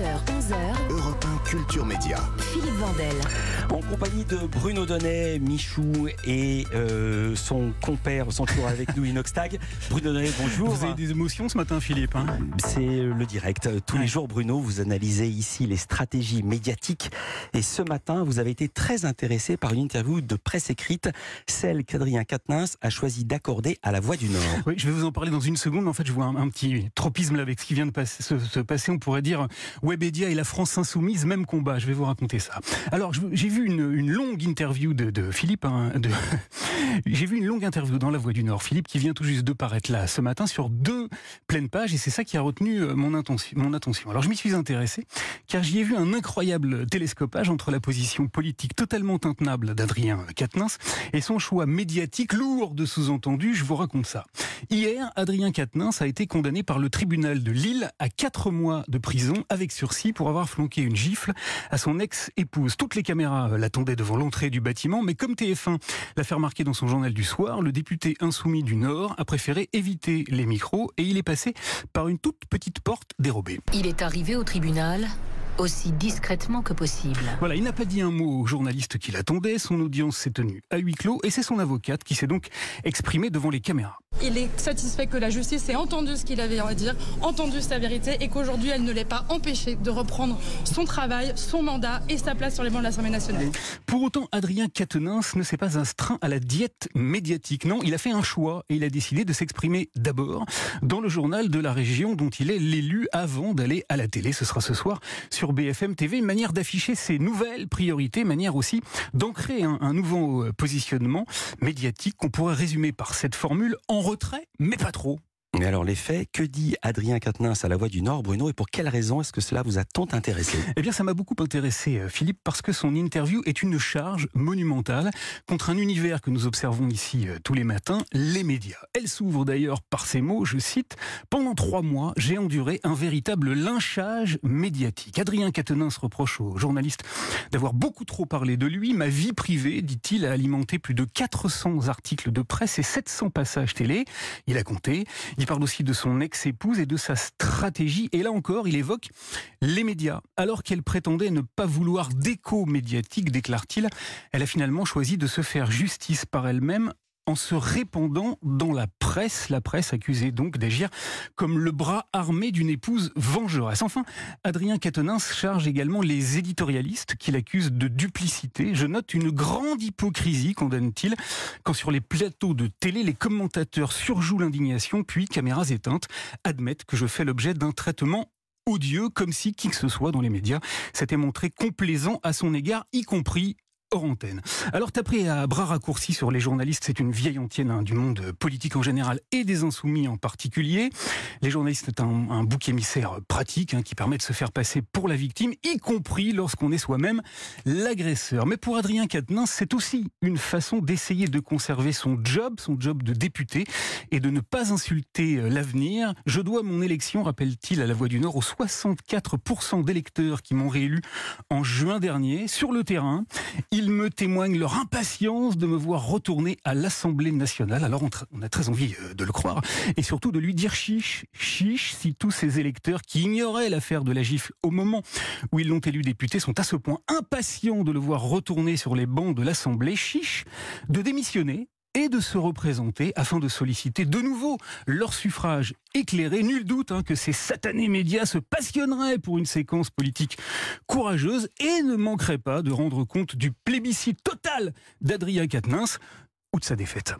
9h, 11h. Europe 1 Culture Média. Philippe Vandel. En compagnie de Bruno Donnet, Michou et euh, son compère, sont toujours avec nous, Inoxtag. Bruno Donnet, bonjour. Vous avez des émotions ce matin, Philippe hein? C'est le direct. Tous les jours, Bruno, vous analysez ici les stratégies médiatiques. Et ce matin, vous avez été très intéressé par une interview de presse écrite, celle qu'Adrien Quatennens a choisi d'accorder à la Voix du Nord. Oui, je vais vous en parler dans une seconde. En fait, je vois un, un petit tropisme là avec ce qui vient de passer, se, se passer. On pourrait dire Webedia et la France insoumise, même combat. Je vais vous raconter ça. Alors, j'ai vu une, longue interview de, Philippe. hein, j'ai vu une longue interview dans La Voix du Nord. Philippe qui vient tout juste de paraître là ce matin sur deux pleines pages et c'est ça qui a retenu euh, mon, attention. Alors, je m'y suis intéressé car j'y ai vu un incroyable télescopage entre la position politique totalement intenable d'Adrien Quatennens et son choix médiatique lourd de sous-entendus. Je vous raconte ça. Hier, Adrien Quatennens a été condamné par le tribunal de Lille à 4 mois de prison avec sursis pour avoir flanqué une gifle à son ex-épouse. Toutes les caméras euh, l'attendaient devant l'entrée du bâtiment, mais comme TF1 l'a fait remarquer dans son journal du soir, le député insoumis du Nord a préféré éviter les micros et il est passé par une toute petite porte dérobée. Il est arrivé au tribunal aussi discrètement que possible. Voilà, il n'a pas dit un mot au journaliste qui l'attendait, son audience s'est tenue à huis clos et c'est son avocate qui s'est donc exprimée devant les caméras. Il est satisfait que la justice ait entendu ce qu'il avait à dire, entendu sa vérité et qu'aujourd'hui elle ne l'ait pas empêché de reprendre son travail, son mandat et sa place sur les bancs de l'Assemblée nationale. Pour autant, Adrien Quatennens ne s'est pas astreint à la diète médiatique. Non, il a fait un choix et il a décidé de s'exprimer d'abord dans le journal de la région dont il est l'élu avant d'aller à la télé. Ce sera ce soir sur BFM TV. Une manière d'afficher ses nouvelles priorités, manière aussi d'ancrer un, un nouveau euh, positionnement médiatique qu'on pourrait résumer par cette formule en retrait, mais pas trop. Mais alors, les faits, que dit Adrien Quatennens à la Voix du Nord, Bruno, et pour quelle raison est-ce que cela vous a tant intéressé? Eh bien, ça m'a beaucoup intéressé, euh, Philippe, parce que son interview est une charge monumentale contre un univers que nous observons ici euh, tous les matins, les médias. Elle s'ouvre d'ailleurs par ces mots, je cite, Pendant trois mois, j'ai enduré un véritable lynchage médiatique. Adrien Quatennens reproche aux journalistes d'avoir beaucoup trop parlé de lui. Ma vie privée, dit-il, a alimenté plus de 400 articles de presse et 700 passages télé. Il a compté. Il parle aussi de son ex-épouse et de sa stratégie. Et là encore, il évoque les médias. Alors qu'elle prétendait ne pas vouloir d'écho médiatique, déclare-t-il, elle a finalement choisi de se faire justice par elle-même en se répandant dans la presse, la presse accusée donc d'agir comme le bras armé d'une épouse vengeresse. Enfin, Adrien Quatennens charge également les éditorialistes qui l'accusent de duplicité. Je note une grande hypocrisie, condamne-t-il, quand sur les plateaux de télé, les commentateurs surjouent l'indignation, puis, caméras éteintes, admettent que je fais l'objet d'un traitement odieux, comme si qui que ce soit dans les médias s'était montré complaisant à son égard, y compris hors antenne. Alors taper à bras raccourcis sur les journalistes, c'est une vieille antienne hein, du monde politique en général et des insoumis en particulier. Les journalistes, c'est un, bouc émissaire pratique hein, qui permet de se faire passer pour la victime, y compris lorsqu'on est soi-même l'agresseur. Mais pour Adrien Quatennens, c'est aussi une façon d'essayer de conserver son job, son job de député, et de ne pas insulter euh, l'avenir. Je dois mon élection, rappelle-t-il à la Voix du Nord, aux 64% d'électeurs qui m'ont réélu en juin dernier. Sur le terrain, ils me témoignent leur impatience de me voir retourner à l'Assemblée nationale. Alors on, a très envie euh, de le croire et surtout de lui dire chiche, chiche si tous ces électeurs qui ignoraient l'affaire de la gifle au moment où ils l'ont élu député sont à ce point impatients de le voir retourner sur les bancs de l'Assemblée, chiche de démissionner et de se représenter afin de solliciter de nouveau leur suffrage éclairé. Nul doute hein, que ces satanés médias se passionneraient pour une séquence politique courageuse et ne manqueraient pas de rendre compte du plébiscite total d'Adrien Quatennens ou de sa défaite.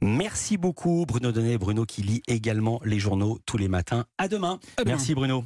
Merci beaucoup, Bruno Donnet. Bruno qui lit également les journaux tous les matins. À demain. À demain. Merci, Bruno.